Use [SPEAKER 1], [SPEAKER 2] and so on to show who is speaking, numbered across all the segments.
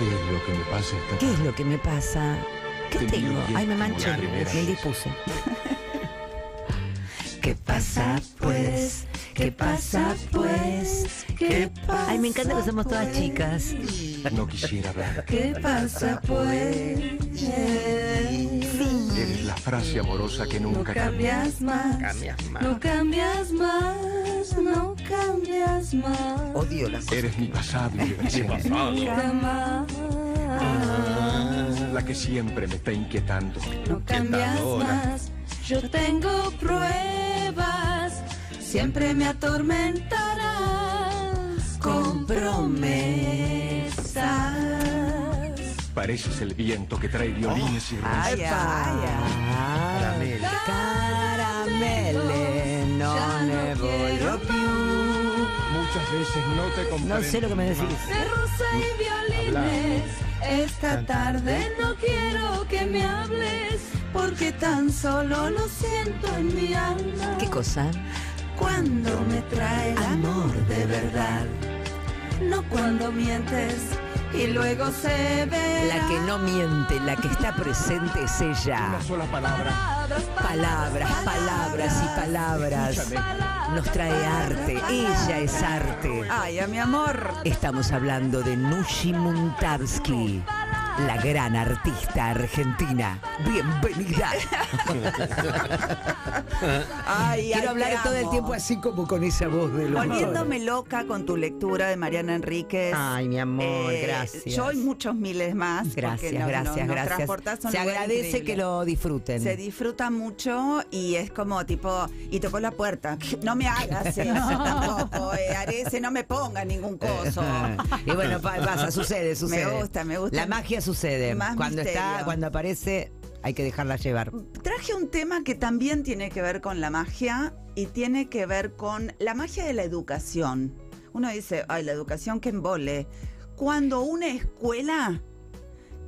[SPEAKER 1] ¿Qué es lo que me pasa esta
[SPEAKER 2] ¿Qué es lo que me pasa? ¿Qué
[SPEAKER 1] Te
[SPEAKER 2] tengo? Ay, me manché, me dispuse. ¿Qué pasa pues? ¿Qué pasa pues? ¿Qué pasa? Ay, me encanta que somos todas chicas.
[SPEAKER 1] No quisiera hablar.
[SPEAKER 3] ¿Qué pasa pues?
[SPEAKER 1] Eres la frase amorosa que
[SPEAKER 3] No
[SPEAKER 1] nunca cambia.
[SPEAKER 3] cambias más. No cambias más. No cambias más.
[SPEAKER 2] Odio las
[SPEAKER 1] Eres mi pasado y mi presente.
[SPEAKER 3] Nunca más.
[SPEAKER 1] La que siempre me está inquietando.
[SPEAKER 3] No cambias más. Yo tengo pruebas. Siempre me atormentarás con promesas.
[SPEAKER 1] Pareces el viento que trae violines y
[SPEAKER 2] Ay,
[SPEAKER 1] risas.
[SPEAKER 2] ay, ay. Caramele,
[SPEAKER 1] Muchas veces no te comprendo.
[SPEAKER 2] No sé lo que me decís.
[SPEAKER 3] de rosa y violines. Esta tarde no quiero que me hables porque tan solo lo siento en mi alma.
[SPEAKER 2] ¿Qué cosa?
[SPEAKER 3] Cuando me trae el amor de verdad, no cuando mientes y luego se ve.
[SPEAKER 2] La que no miente, la que está presente es ella.
[SPEAKER 1] Una sola palabra.
[SPEAKER 2] Palabras, palabras y palabras. Nos trae arte. Ella es arte.
[SPEAKER 3] Ay, a mi amor.
[SPEAKER 2] Estamos hablando de Nushi Muntabsky, la gran artista argentina. Bienvenida.
[SPEAKER 3] Ay,
[SPEAKER 2] Quiero
[SPEAKER 3] ay,
[SPEAKER 2] hablar todo el tiempo así como con esa voz de los
[SPEAKER 3] Poniéndome loca con tu lectura de Mariana Enríquez.
[SPEAKER 2] Ay, mi amor,
[SPEAKER 3] Eh,
[SPEAKER 2] gracias.
[SPEAKER 3] Yo y muchos miles más.
[SPEAKER 2] Gracias,
[SPEAKER 3] nos-
[SPEAKER 2] gracias, gracias. Se agradece
[SPEAKER 3] increíble.
[SPEAKER 2] que lo disfruten.
[SPEAKER 3] Se disfruta mucho y es como tipo, y tocó la puerta. No me hagas eso tampoco, eh, no me ponga ningún coso.
[SPEAKER 2] y bueno, pa- pasa, sucede, sucede.
[SPEAKER 3] Me gusta, me gusta.
[SPEAKER 2] La magia sucede.
[SPEAKER 3] Más
[SPEAKER 2] cuando está, cuando aparece, hay que dejarla llevar.
[SPEAKER 3] Traje un tema que también tiene que ver con la magia y tiene que ver con la magia de la educación. Uno dice, ay, la educación que embole. Cuando una escuela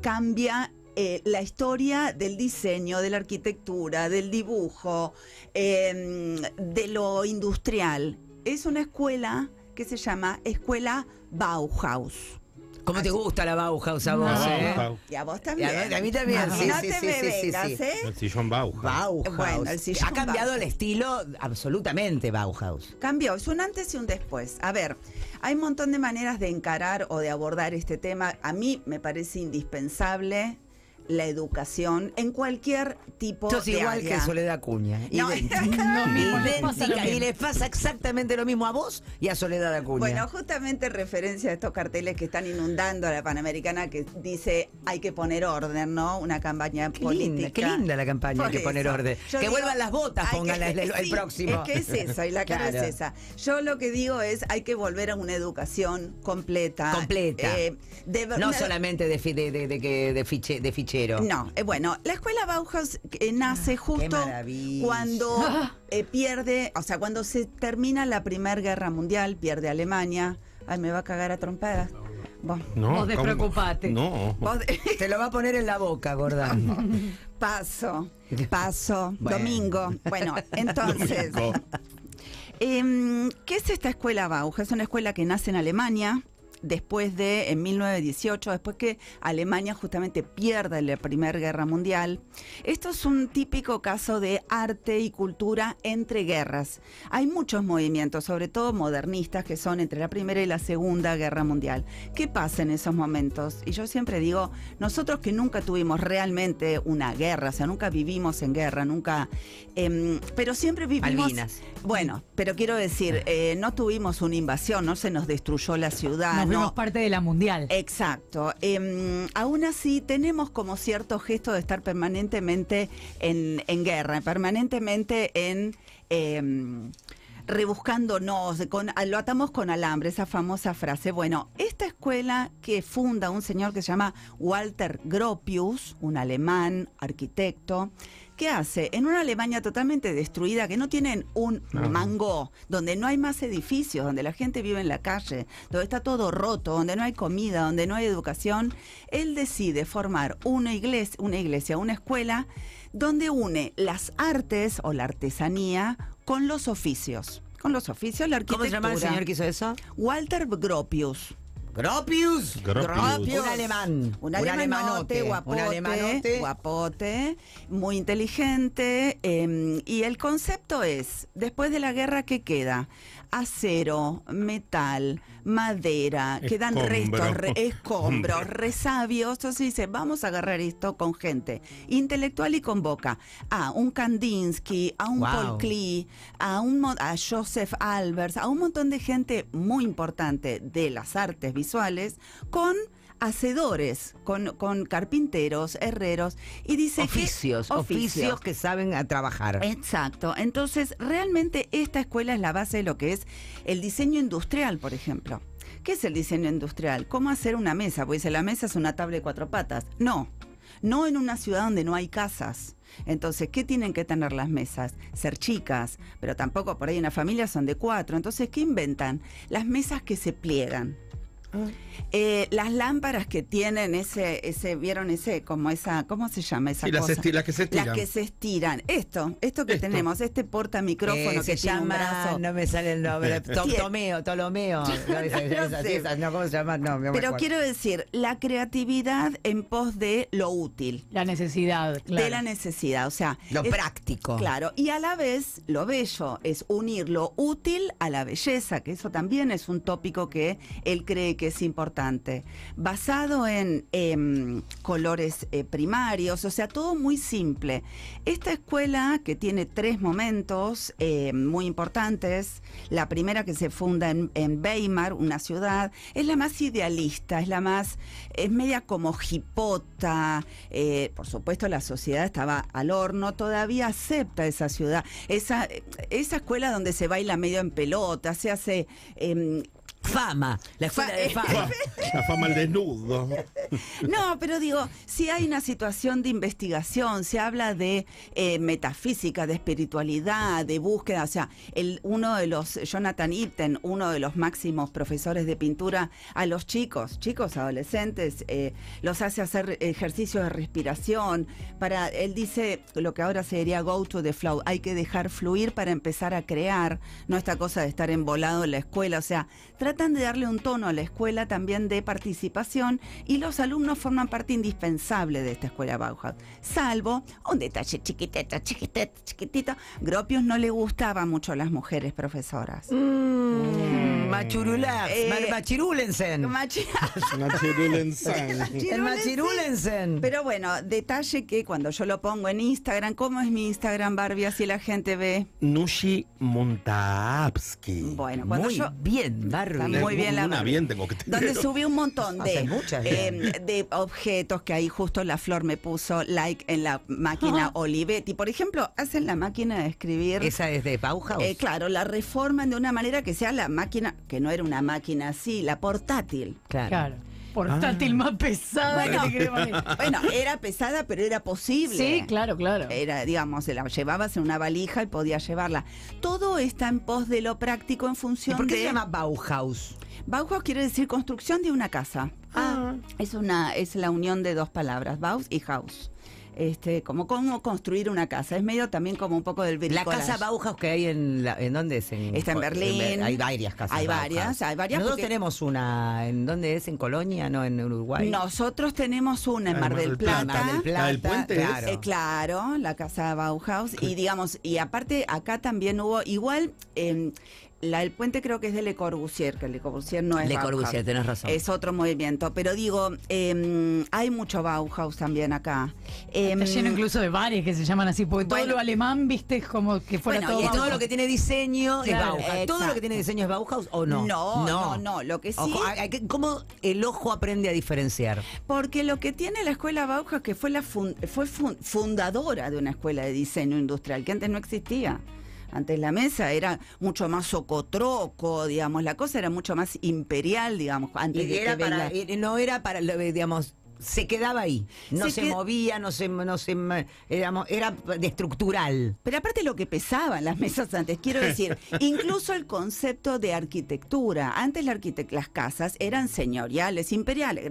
[SPEAKER 3] cambia eh, la historia del diseño, de la arquitectura, del dibujo, eh, de lo industrial. Es una escuela que se llama Escuela Bauhaus.
[SPEAKER 2] ¿Cómo te gusta la Bauhaus a vos, eh?
[SPEAKER 4] Bauhaus.
[SPEAKER 3] Y a vos
[SPEAKER 2] Y
[SPEAKER 3] también.
[SPEAKER 2] a mí- a mí también, sí,
[SPEAKER 3] no
[SPEAKER 2] sí,
[SPEAKER 3] te
[SPEAKER 2] sí,
[SPEAKER 3] me
[SPEAKER 2] sí, sí,
[SPEAKER 3] vengas,
[SPEAKER 2] sí.
[SPEAKER 3] ¿eh?
[SPEAKER 4] El sillón Bauhaus.
[SPEAKER 2] Bauhaus.
[SPEAKER 3] Bueno, el sillón
[SPEAKER 2] ha cambiado
[SPEAKER 3] Bauhaus.
[SPEAKER 2] el estilo absolutamente Bauhaus.
[SPEAKER 3] Cambió, es un antes y un después. A ver, hay un montón de maneras de encarar o de abordar este tema. A mí me parece indispensable la educación en cualquier tipo
[SPEAKER 2] Sos
[SPEAKER 3] de
[SPEAKER 2] igual
[SPEAKER 3] área.
[SPEAKER 2] que Soledad Acuña.
[SPEAKER 3] No,
[SPEAKER 2] Idéntica. Y
[SPEAKER 5] mismo.
[SPEAKER 2] le pasa exactamente lo mismo a vos y a Soledad Acuña.
[SPEAKER 3] Bueno, justamente referencia a estos carteles que están inundando a la Panamericana que dice hay que poner orden, ¿no? Una campaña
[SPEAKER 2] Qué
[SPEAKER 3] política.
[SPEAKER 2] linda, qué linda la campaña, hay que poner orden.
[SPEAKER 3] Yo
[SPEAKER 2] que
[SPEAKER 3] digo,
[SPEAKER 2] vuelvan las botas,
[SPEAKER 3] que-
[SPEAKER 2] el, el
[SPEAKER 3] sí,
[SPEAKER 2] próximo.
[SPEAKER 3] Es que es eso, y la cara
[SPEAKER 2] Claro.
[SPEAKER 3] es esa. Yo lo que digo es hay que volver a una educación completa.
[SPEAKER 2] Completa.
[SPEAKER 3] eh, de
[SPEAKER 2] No
[SPEAKER 3] una-
[SPEAKER 2] solamente de, de, de, de, que- de fiche-
[SPEAKER 3] No, eh, bueno, la escuela Bauhaus eh, nace justo
[SPEAKER 2] maravilla.
[SPEAKER 3] cuando eh, pierde, o sea, cuando se termina la Primera Guerra Mundial, pierde Alemania. Ay, me va a cagar a trompadas. Vos,
[SPEAKER 4] No,
[SPEAKER 5] Vos despreocupate.
[SPEAKER 4] No.
[SPEAKER 3] vos-
[SPEAKER 2] Te lo va a poner en la boca, gorda.
[SPEAKER 3] paso, paso,
[SPEAKER 2] Bueno.
[SPEAKER 3] domingo. Bueno, entonces,
[SPEAKER 4] Domingo.
[SPEAKER 3] Em, ¿Qué es esta escuela Bauhaus? Es una escuela que nace en Alemania después de, en 1918, después que Alemania justamente pierde la Primera Guerra Mundial. Esto es un típico caso de arte y cultura entre guerras. Hay muchos movimientos, sobre todo modernistas, que son entre la Primera y la Segunda Guerra Mundial. ¿Qué pasa en esos momentos? Y yo siempre digo, nosotros que nunca tuvimos realmente una guerra, o sea, nunca vivimos en guerra, nunca... em, pero siempre vivimos...
[SPEAKER 2] Malvinas.
[SPEAKER 3] Bueno, pero quiero decir, eh, no tuvimos una invasión, no se nos destruyó la ciudad.
[SPEAKER 5] Nos
[SPEAKER 3] no.
[SPEAKER 5] vemos parte de la mundial.
[SPEAKER 3] Exacto. Em, aún así, tenemos como cierto gesto de estar permanentemente en, en guerra, permanentemente en. em, rebuscándonos, con, lo atamos con alambre, esa famosa frase. Bueno, esta escuela que funda un señor que se llama Walter Gropius, un alemán arquitecto, ¿qué hace? En una Alemania totalmente destruida, que no tienen un mango, donde no hay más edificios, donde la gente vive en la calle, donde está todo roto, donde no hay comida, donde no hay educación, él decide formar una iglesia, una iglesia, una escuela, donde une las artes o la artesanía con los oficios. Con los oficios, la
[SPEAKER 2] ¿Cómo
[SPEAKER 3] arquitectura.
[SPEAKER 2] se llama el señor que hizo eso?
[SPEAKER 3] Walter Gropius.
[SPEAKER 2] Gropius.
[SPEAKER 4] Gropius.
[SPEAKER 2] Un alemán.
[SPEAKER 3] Un alemanote, guapote,
[SPEAKER 2] Un alemanote.
[SPEAKER 3] guapote, muy inteligente. eh, y el concepto es, después de la guerra, ¿qué queda? Acero, metal, madera, quedan
[SPEAKER 4] Escombro.
[SPEAKER 3] restos, re- escombros, resabios. Entonces dice, vamos a agarrar esto con gente intelectual y con boca. A un Kandinsky, a un
[SPEAKER 2] Wow.
[SPEAKER 3] Paul Klee, a, un, a Joseph Albers, a un montón de gente muy importante de las artes visuales con hacedores, con, con carpinteros, herreros, y dice que-
[SPEAKER 2] Oficios, oficios que saben a trabajar.
[SPEAKER 3] Exacto. Entonces, realmente esta escuela es la base de lo que es el diseño industrial, por ejemplo. ¿Qué es el diseño industrial? ¿Cómo hacer una mesa? Pues la mesa es una tabla de cuatro patas. No, no en una ciudad donde no hay casas. Entonces, ¿qué tienen que tener las mesas? Ser chicas, pero tampoco por ahí en la familia son de cuatro. Entonces, ¿qué inventan? Las mesas que se pliegan. Eh, las lámparas que tienen ese, ese, vieron ese, como esa, ¿cómo se llama esa
[SPEAKER 4] Sí, las
[SPEAKER 3] cosa?
[SPEAKER 4] esti- las que se estiran.
[SPEAKER 3] Las que se estiran. Esto, esto que
[SPEAKER 4] Esto.
[SPEAKER 3] tenemos, este porta micrófono
[SPEAKER 2] Eh,
[SPEAKER 3] que
[SPEAKER 2] llama, no me sale el nombre, Tomeo, Tolomeo. No,
[SPEAKER 3] No
[SPEAKER 2] ¿cómo se llama? No, me
[SPEAKER 3] Pero quiero decir, la creatividad en pos de lo útil,
[SPEAKER 5] La necesidad, claro.
[SPEAKER 3] de la necesidad. O sea,
[SPEAKER 2] Lo
[SPEAKER 3] es-
[SPEAKER 2] práctico.
[SPEAKER 3] Claro, y a la vez lo bello es unir lo útil a la belleza, que eso también es un tópico que él cree que es importante. Basado en em, colores eh, primarios, o sea, todo muy simple. Esta escuela que tiene tres momentos eh, muy importantes, la primera que se funda en, en Weimar, una ciudad, es la más idealista, es la más, es media como hipota, eh, por supuesto la sociedad estaba al horno, todavía acepta esa ciudad, esa, esa escuela donde se baila medio en pelota, se hace...
[SPEAKER 2] Fama, la escuela
[SPEAKER 3] Fa-
[SPEAKER 2] de fama.
[SPEAKER 4] La fama al desnudo.
[SPEAKER 3] No, pero digo, si hay una situación de investigación, se habla de eh, metafísica, de espiritualidad, de búsqueda, o sea, el, uno de los, Jonathan Ipten, uno de los máximos profesores de pintura a los chicos, chicos adolescentes, eh, los hace hacer ejercicios de respiración, para, él dice lo que ahora se diría go to the flow, hay que dejar fluir para empezar a crear, no esta cosa de estar embolado en la escuela, o sea, tratan de darle un tono a la escuela también de participación y los alumnos forman parte indispensable de esta escuela Bauhaus. Salvo un detalle chiquitito, chiquitito, chiquitito. Gropius no le gustaba mucho a las mujeres profesoras.
[SPEAKER 2] Mm, Machurulax,
[SPEAKER 3] Eh,
[SPEAKER 2] ma- Machirulensen.
[SPEAKER 3] Machi-
[SPEAKER 2] El Machirulensen.
[SPEAKER 3] Pero bueno, detalle que cuando yo lo pongo en Instagram, ¿cómo es mi Instagram, Barbie? Así la gente ve.
[SPEAKER 4] Nushi Montaapsky.
[SPEAKER 3] Bueno, cuando
[SPEAKER 2] Muy
[SPEAKER 3] yo.
[SPEAKER 2] bien, Barbie.
[SPEAKER 3] Está muy bien la
[SPEAKER 4] Una
[SPEAKER 3] Barbie.
[SPEAKER 4] bien tengo que tener.
[SPEAKER 3] donde subí un montón de,
[SPEAKER 2] Hace muchas,
[SPEAKER 3] eh, de objetos que ahí justo la flor me puso like en la máquina Olivetti. Por ejemplo, hacen la máquina de escribir.
[SPEAKER 2] Esa es de Bauhaus.
[SPEAKER 3] eh, claro, la reforman de una manera que sea la máquina, que no era una máquina así, la portátil.
[SPEAKER 2] claro.
[SPEAKER 5] Claro. Portátil más pesada
[SPEAKER 3] Bueno.
[SPEAKER 5] que te queremos decir.
[SPEAKER 3] Bueno, era pesada, pero era posible.
[SPEAKER 5] Sí, claro, claro.
[SPEAKER 3] Era, digamos, se la llevabas en una valija y podías llevarla. Todo está en pos de lo práctico en
[SPEAKER 2] ¿Y
[SPEAKER 3] función
[SPEAKER 2] por qué
[SPEAKER 3] de.
[SPEAKER 2] se llama Bauhaus?
[SPEAKER 3] Bauhaus quiere decir construcción de una casa.
[SPEAKER 2] Ah.
[SPEAKER 3] Es una, es la unión de dos palabras, Baus y House. Este, como cómo construir una casa. Es medio también como un poco del
[SPEAKER 2] La
[SPEAKER 3] bricolage.
[SPEAKER 2] casa Bauhaus que hay en, la- ¿en dónde es? En,
[SPEAKER 3] Está en Berlín.
[SPEAKER 2] Hay varias casas
[SPEAKER 3] Hay
[SPEAKER 2] Bauhaus.
[SPEAKER 3] varias, hay varias
[SPEAKER 2] Nosotros
[SPEAKER 3] porque-
[SPEAKER 2] tenemos una, ¿en dónde es? ¿En Colonia? No, en Uruguay.
[SPEAKER 3] Nosotros tenemos una en
[SPEAKER 4] Ah,
[SPEAKER 3] Mar del Plata.
[SPEAKER 2] Mar del Plata,
[SPEAKER 4] La del puente
[SPEAKER 2] claro.
[SPEAKER 3] Eh, claro, la casa Bauhaus. Y digamos, y aparte acá también hubo, igual, eh, la del puente creo que es de Le Corbusier, que Le Corbusier no es
[SPEAKER 2] Le
[SPEAKER 3] Bauhaus.
[SPEAKER 2] Corbusier, tenés razón.
[SPEAKER 3] Es otro movimiento. Pero digo, eh, hay mucho Bauhaus también acá. Eh,
[SPEAKER 5] Está lleno incluso de bares que se llaman así, porque todo lo alemán, viste, es como que fuera
[SPEAKER 3] Bueno,
[SPEAKER 5] todo.
[SPEAKER 3] y
[SPEAKER 2] todo lo que tiene diseño
[SPEAKER 5] Claro,
[SPEAKER 2] es Bauhaus. ¿Todo lo que tiene diseño es Bauhaus o no?
[SPEAKER 3] No, no, no. Lo que sí-
[SPEAKER 2] Ojo, ¿Cómo el ojo aprende a diferenciar?
[SPEAKER 3] Porque lo que tiene la escuela Bauhaus que fue la fun- fue fun- fundadora de una escuela de diseño industrial que antes no existía. Antes la mesa era mucho más socotroco, digamos, la cosa era mucho más imperial, digamos, antes
[SPEAKER 2] Y
[SPEAKER 3] de
[SPEAKER 2] era
[SPEAKER 3] que venga-
[SPEAKER 2] para, no era para, lo- digamos, se quedaba ahí. No
[SPEAKER 3] Se
[SPEAKER 2] se,
[SPEAKER 3] qued-
[SPEAKER 2] movía, no se, no se éramos, era de estructural.
[SPEAKER 3] Pero aparte lo que pesaban las mesas antes, quiero decir, incluso el concepto de arquitectura. Antes la las casas eran señoriales, imperiales,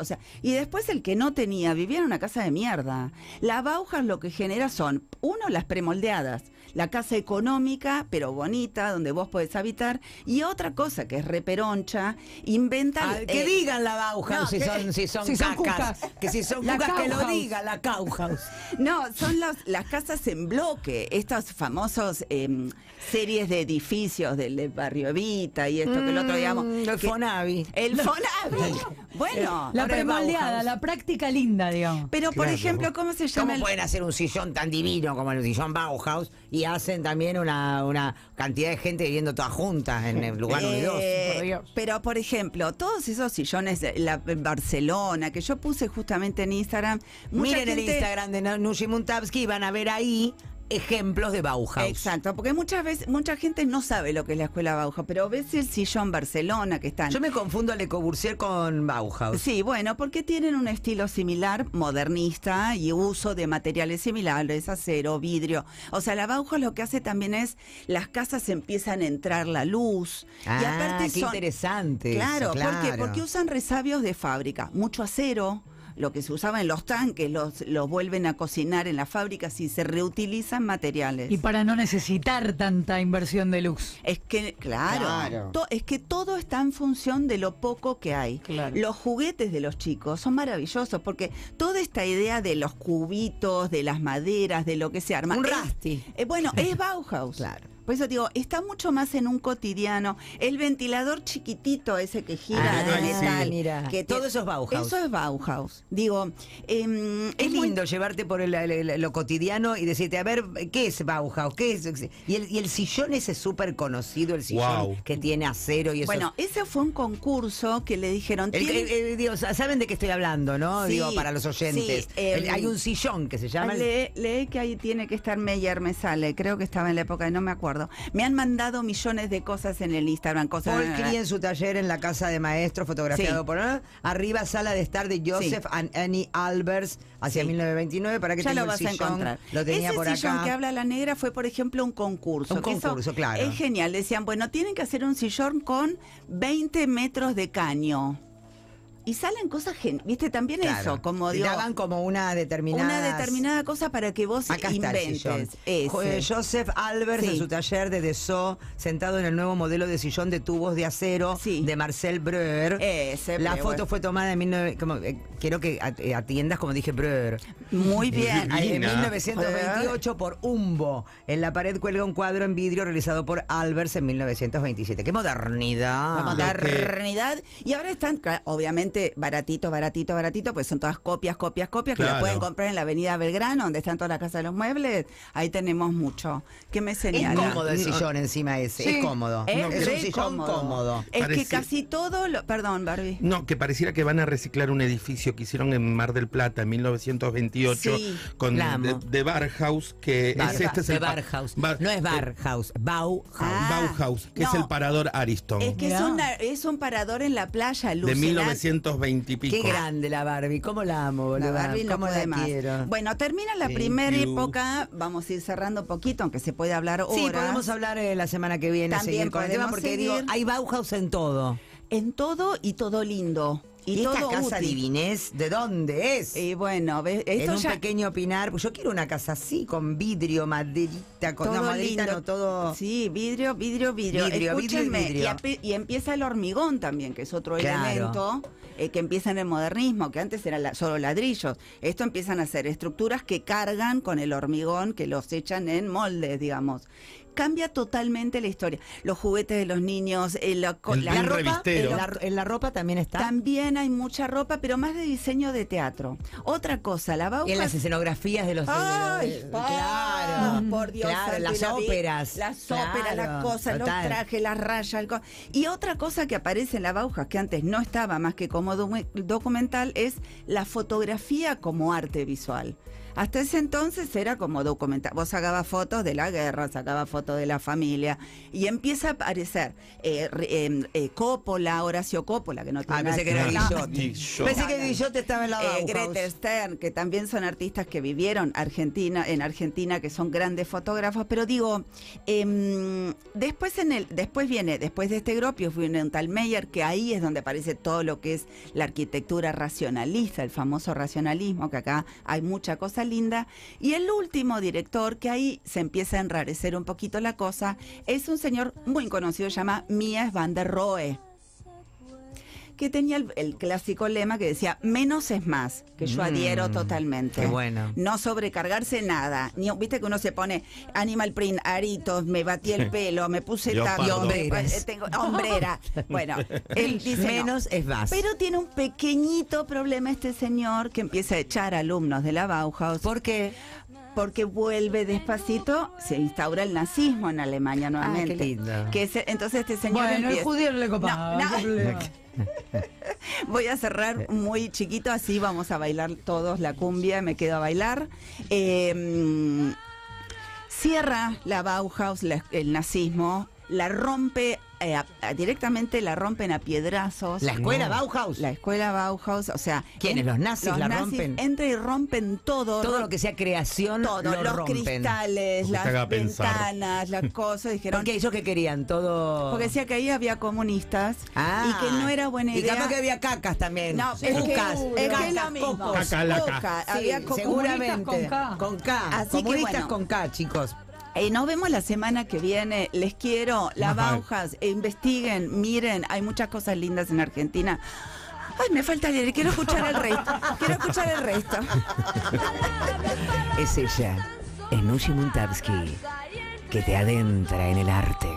[SPEAKER 3] o sea, y después el que no tenía vivía en una casa de mierda. La Bauhaus lo que genera son, uno, las premoldeadas, la casa económica, pero bonita, donde vos podés habitar, y otra cosa que es reperoncha, inventa...
[SPEAKER 2] Ah, que
[SPEAKER 3] eh,
[SPEAKER 2] digan la Bauhaus
[SPEAKER 3] no,
[SPEAKER 2] si,
[SPEAKER 3] que-
[SPEAKER 2] son, si son
[SPEAKER 5] si son
[SPEAKER 2] cacas.
[SPEAKER 5] Cucas.
[SPEAKER 2] Que si son
[SPEAKER 5] La
[SPEAKER 2] cucas, que lo diga la Kauhaus.
[SPEAKER 3] No, son las, las casas en bloque, estas famosos em, series de edificios del del barrio Evita y esto que el otro digamos.
[SPEAKER 2] Mm, el
[SPEAKER 3] que-
[SPEAKER 2] Fonavi.
[SPEAKER 3] El Fonavi. bueno,
[SPEAKER 5] La premoldeada, la práctica linda, digamos.
[SPEAKER 3] pero por ejemplo, ¿cómo se llama?
[SPEAKER 2] ¿Cómo
[SPEAKER 3] el-
[SPEAKER 2] pueden hacer un sillón tan divino como el sillón Bauhaus y hacen también una, una cantidad de gente viviendo todas juntas en el lugar?
[SPEAKER 3] Eh,
[SPEAKER 5] por Dios.
[SPEAKER 3] pero por ejemplo, todos esos sillones de la, en Barcelona que yo puse justamente en Instagram, mucha
[SPEAKER 2] Miren el Instagram de Nushi Muntabsky van a ver ahí ejemplos de Bauhaus.
[SPEAKER 3] Exacto, porque muchas veces mucha gente no sabe lo que es la escuela Bauhaus, pero ves el sillón Barcelona que están
[SPEAKER 2] Yo me confundo Le Corbusier con Bauhaus.
[SPEAKER 3] Sí, bueno, porque tienen un estilo similar, modernista y uso de materiales similares, acero, vidrio. O sea, la Bauhaus lo que hace también es las casas empiezan a entrar la luz
[SPEAKER 2] Ah,
[SPEAKER 3] y aparte
[SPEAKER 2] qué
[SPEAKER 3] son
[SPEAKER 2] interesante.
[SPEAKER 3] Claro,
[SPEAKER 2] eso,
[SPEAKER 3] ¿por qué?
[SPEAKER 2] claro.
[SPEAKER 3] Porque usan resabios de fábrica, mucho acero. Lo que se usaba en los tanques los, los vuelven a cocinar en las fábricas y se reutilizan materiales.
[SPEAKER 5] Y para no necesitar tanta inversión de luz.
[SPEAKER 3] Es que, claro,
[SPEAKER 2] Claro.
[SPEAKER 3] to- es que todo está en función de lo poco que hay.
[SPEAKER 5] Claro.
[SPEAKER 3] Los juguetes de los chicos son maravillosos porque toda esta idea de los cubitos, de las maderas, de lo que se arma.
[SPEAKER 2] Un
[SPEAKER 3] es-
[SPEAKER 2] Rusty.
[SPEAKER 3] eh, bueno, es Bauhaus.
[SPEAKER 2] Claro.
[SPEAKER 3] Por eso digo, está mucho más en un cotidiano. El ventilador chiquitito ese que gira
[SPEAKER 2] Ah,
[SPEAKER 3] de
[SPEAKER 4] sí.
[SPEAKER 3] metal.
[SPEAKER 2] mira.
[SPEAKER 3] que
[SPEAKER 2] Todo eso es Bauhaus.
[SPEAKER 3] Eso es Bauhaus. Digo, em,
[SPEAKER 2] Es lindo llevarte por el- el- el- lo cotidiano y decirte, a ver, ¿qué es Bauhaus? ¿Qué es? Y el, y el sillón ese súper conocido, el sillón
[SPEAKER 4] Wow.
[SPEAKER 2] que tiene acero y eso.
[SPEAKER 3] Bueno, ese fue un concurso que le dijeron.
[SPEAKER 2] El-
[SPEAKER 3] "Tienen-
[SPEAKER 2] el- el- digo, ¿Saben de qué estoy hablando, no?
[SPEAKER 3] Sí,
[SPEAKER 2] digo, para los oyentes.
[SPEAKER 3] sí, eh,
[SPEAKER 2] El- hay un sillón que se llama...
[SPEAKER 3] Lee, lee que ahí tiene que estar Meyer, me sale. Creo que estaba en la época, no me acuerdo. Me han mandado millones de cosas en el Instagram, cosas.
[SPEAKER 2] Paul en su taller en la casa de maestro, fotografiado
[SPEAKER 3] Sí.
[SPEAKER 2] por arriba sala de estar de Joseph
[SPEAKER 3] Sí.
[SPEAKER 2] and Annie Albers hacia
[SPEAKER 3] Sí.
[SPEAKER 2] 1929 para que
[SPEAKER 3] ya lo
[SPEAKER 2] el
[SPEAKER 3] vas a encontrar.
[SPEAKER 2] Lo tenía
[SPEAKER 3] Ese
[SPEAKER 2] por
[SPEAKER 3] sillón
[SPEAKER 2] acá.
[SPEAKER 3] que habla la negra fue, por ejemplo, un concurso.
[SPEAKER 2] Un
[SPEAKER 3] eso
[SPEAKER 2] concurso, claro.
[SPEAKER 3] Es genial. Decían, bueno, tienen que hacer un sillón con 20 metros de caño. Y salen cosas, viste, también
[SPEAKER 2] Claro.
[SPEAKER 3] eso, como
[SPEAKER 2] Y
[SPEAKER 3] digo,
[SPEAKER 2] daban como una determinada
[SPEAKER 3] una determinada cosa para que vos
[SPEAKER 2] Acá está el sillón.
[SPEAKER 3] inventes.
[SPEAKER 2] Jo- eh, Joseph Albers
[SPEAKER 3] Sí.
[SPEAKER 2] en su taller de Dessau, sentado en el nuevo modelo de sillón de tubos de acero
[SPEAKER 3] Sí.
[SPEAKER 2] de Marcel Breuer.
[SPEAKER 3] Ese,
[SPEAKER 2] La
[SPEAKER 3] Breuer.
[SPEAKER 2] foto fue tomada en 19... como, eh, quiero que eh, atiendas como dije Breuer.
[SPEAKER 3] Muy bien.
[SPEAKER 2] En
[SPEAKER 4] Divina.
[SPEAKER 2] 1928 por Umbo. En la pared cuelga un cuadro en vidrio realizado por Albers en 1927. ¡Qué modernidad!
[SPEAKER 3] La modernidad. Y ahora están, claro, obviamente, baratito, baratito, baratito, pues son todas copias, copias, copias, que la pueden comprar en la avenida Belgrano, donde están todas las casas de los muebles. Ahí tenemos mucho. ¿Qué me
[SPEAKER 2] Es
[SPEAKER 3] señala?
[SPEAKER 2] cómodo el sillón encima ese.
[SPEAKER 5] Sí.
[SPEAKER 2] Es cómodo.
[SPEAKER 3] Es,
[SPEAKER 2] es un sillón cómodo.
[SPEAKER 3] Es que casi todo lo... Perdón, Barbie.
[SPEAKER 4] No, que pareciera que van a reciclar un edificio que hicieron en Mar del Plata en 1928
[SPEAKER 3] Sí,
[SPEAKER 4] con de, de Barhaus, que
[SPEAKER 2] Bar-
[SPEAKER 4] es este es el
[SPEAKER 2] Barhaus.
[SPEAKER 4] Bar-
[SPEAKER 2] no es
[SPEAKER 4] eh,
[SPEAKER 2] Barhaus, Bauhaus.
[SPEAKER 3] Ah,
[SPEAKER 4] Bauhaus, que es el parador Ariston
[SPEAKER 3] Es que es, una- es un parador en la playa,
[SPEAKER 4] de
[SPEAKER 3] Luciana.
[SPEAKER 4] 1920 y pico.
[SPEAKER 2] Qué grande la Barbie, cómo la amo,
[SPEAKER 3] La
[SPEAKER 2] boludo.
[SPEAKER 3] Barbie no puede
[SPEAKER 2] la
[SPEAKER 3] más.
[SPEAKER 2] quiero.
[SPEAKER 3] Bueno, termina la
[SPEAKER 4] Thank
[SPEAKER 3] primera
[SPEAKER 4] you.
[SPEAKER 3] época, vamos a ir cerrando un poquito, aunque se puede hablar horas.
[SPEAKER 2] Sí, podemos hablar eh, la semana que viene,
[SPEAKER 3] También
[SPEAKER 2] seguir con el tema, porque digo, hay Bauhaus en todo.
[SPEAKER 3] En todo y todo lindo. Y,
[SPEAKER 2] ¿Y, esta
[SPEAKER 3] todo
[SPEAKER 2] casa
[SPEAKER 3] útil.
[SPEAKER 2] divinés de dónde es?
[SPEAKER 3] Y bueno, ¿ves?
[SPEAKER 2] en un
[SPEAKER 3] ya
[SPEAKER 2] pequeño pinar. Yo quiero una casa así, con vidrio, maderita, con
[SPEAKER 3] todo
[SPEAKER 2] no, maderita,
[SPEAKER 3] lindo.
[SPEAKER 2] no, todo.
[SPEAKER 3] Sí, vidrio, vidrio, vidrio.
[SPEAKER 2] Vidrio, vidrio y
[SPEAKER 3] Escúchenme,
[SPEAKER 2] vidrio.
[SPEAKER 3] y empieza el hormigón también, que es otro
[SPEAKER 2] Claro.
[SPEAKER 3] elemento eh, que empieza en el modernismo, que antes eran la- solo ladrillos. Esto empiezan a ser estructuras que cargan con el hormigón, que los echan en moldes, digamos. Cambia totalmente la historia. Los juguetes de los niños, eh, la,
[SPEAKER 4] El
[SPEAKER 3] la ropa.
[SPEAKER 2] En la, en la ropa también está.
[SPEAKER 3] También hay mucha ropa, pero más de diseño de teatro. Otra cosa, la Bauhaus...
[SPEAKER 2] en las escenografías de los. de
[SPEAKER 3] Ay,
[SPEAKER 2] los-
[SPEAKER 3] pa,
[SPEAKER 2] claro.
[SPEAKER 3] por Dios,
[SPEAKER 2] Claro,
[SPEAKER 3] santo
[SPEAKER 2] las óperas.
[SPEAKER 3] Las
[SPEAKER 2] Claro,
[SPEAKER 3] óperas, las cosas,
[SPEAKER 2] total.
[SPEAKER 3] los trajes, las rayas. el co- Y otra cosa que aparece en la Bauhaus, que antes no estaba más que como docu- documental, es la fotografía como arte visual. Hasta ese entonces era como documentar. Vos sacabas fotos de la guerra, sacabas fotos de la familia y empieza a aparecer eh, re- eh, eh, Coppola, Horacio Coppola, que no tiene
[SPEAKER 2] Ah,
[SPEAKER 3] nada
[SPEAKER 2] pensé que era
[SPEAKER 3] ver.
[SPEAKER 4] Guillot.
[SPEAKER 2] Pensé que Guillot estaba en la
[SPEAKER 3] Eh. Greta Stern, que también son artistas que vivieron Argentina, en Argentina, que son grandes fotógrafos, pero digo, em, después en el, después viene, después de este gropio, viene un tal Meyer, que ahí es donde aparece todo lo que es la arquitectura racionalista, el famoso racionalismo, que acá hay mucha cosa linda. Y el último director, que ahí se empieza a enrarecer un poquito la cosa, es un señor muy conocido, se llama Mies van der Rohe que tenía el, el clásico lema que decía menos es más, que yo adhiero
[SPEAKER 2] Mm,
[SPEAKER 3] totalmente.
[SPEAKER 2] qué bueno.
[SPEAKER 3] No sobrecargarse nada. Ni, Viste que uno se pone animal print, aritos, me batí el pelo, me puse
[SPEAKER 4] Leopardo.
[SPEAKER 3] tap-
[SPEAKER 2] Y hombreras.
[SPEAKER 3] eh, tengo hombrera. Bueno, él dice no.
[SPEAKER 2] Menos es más.
[SPEAKER 3] Pero tiene un pequeñito problema este señor que empieza a echar alumnos de la Bauhaus.
[SPEAKER 2] ¿Por qué?
[SPEAKER 3] Porque vuelve despacito, se instaura el nazismo en Alemania nuevamente.
[SPEAKER 2] Ah, qué lindo.
[SPEAKER 3] Que es- entonces este señor
[SPEAKER 5] Bueno, el judío no le copaba.
[SPEAKER 3] No, no. Voy a cerrar muy chiquito, así vamos a bailar todos la cumbia, me quedo a bailar. Eh, cierra la Bauhaus, la- el nazismo, la rompe, eh, a- a- directamente la rompen a piedrazos.
[SPEAKER 2] ¿La escuela Bauhaus?
[SPEAKER 3] La escuela Bauhaus, o sea...
[SPEAKER 2] ¿Quiénes? ¿Los nazis la
[SPEAKER 3] nazis
[SPEAKER 2] rompen?
[SPEAKER 3] Entran y rompen todo.
[SPEAKER 2] Todo lo que sea creación
[SPEAKER 3] todo,
[SPEAKER 2] lo
[SPEAKER 3] los
[SPEAKER 2] rompen.
[SPEAKER 3] cristales,
[SPEAKER 4] Porque
[SPEAKER 3] las ventanas, las cosas, dijeron...
[SPEAKER 2] ¿Por qué? ¿Ellos qué querían? Todo...
[SPEAKER 3] Porque decía que ahí había comunistas
[SPEAKER 2] Ah.
[SPEAKER 3] y que no era buena idea.
[SPEAKER 2] Y capaz que había cacas también.
[SPEAKER 3] No, es que,
[SPEAKER 2] Cucas,
[SPEAKER 3] es que es
[SPEAKER 2] cacas,
[SPEAKER 3] lo mismo.
[SPEAKER 2] cocos.
[SPEAKER 4] Caca, laca.
[SPEAKER 3] Coca,
[SPEAKER 2] Sí,
[SPEAKER 3] había
[SPEAKER 2] seguramente.
[SPEAKER 5] con K.
[SPEAKER 2] Con K.
[SPEAKER 3] Así que
[SPEAKER 2] Comunistas
[SPEAKER 3] bueno.
[SPEAKER 2] con K, chicos.
[SPEAKER 3] Eh, nos vemos la semana que viene. Les quiero. La
[SPEAKER 4] Ajá.
[SPEAKER 3] Bauhaus. eh, investiguen, miren. Hay muchas cosas lindas en Argentina. Ay, me falta leer. Quiero escuchar el resto. Quiero escuchar el resto.
[SPEAKER 2] Es ella, Enushi Muntarsky, que te adentra en el arte.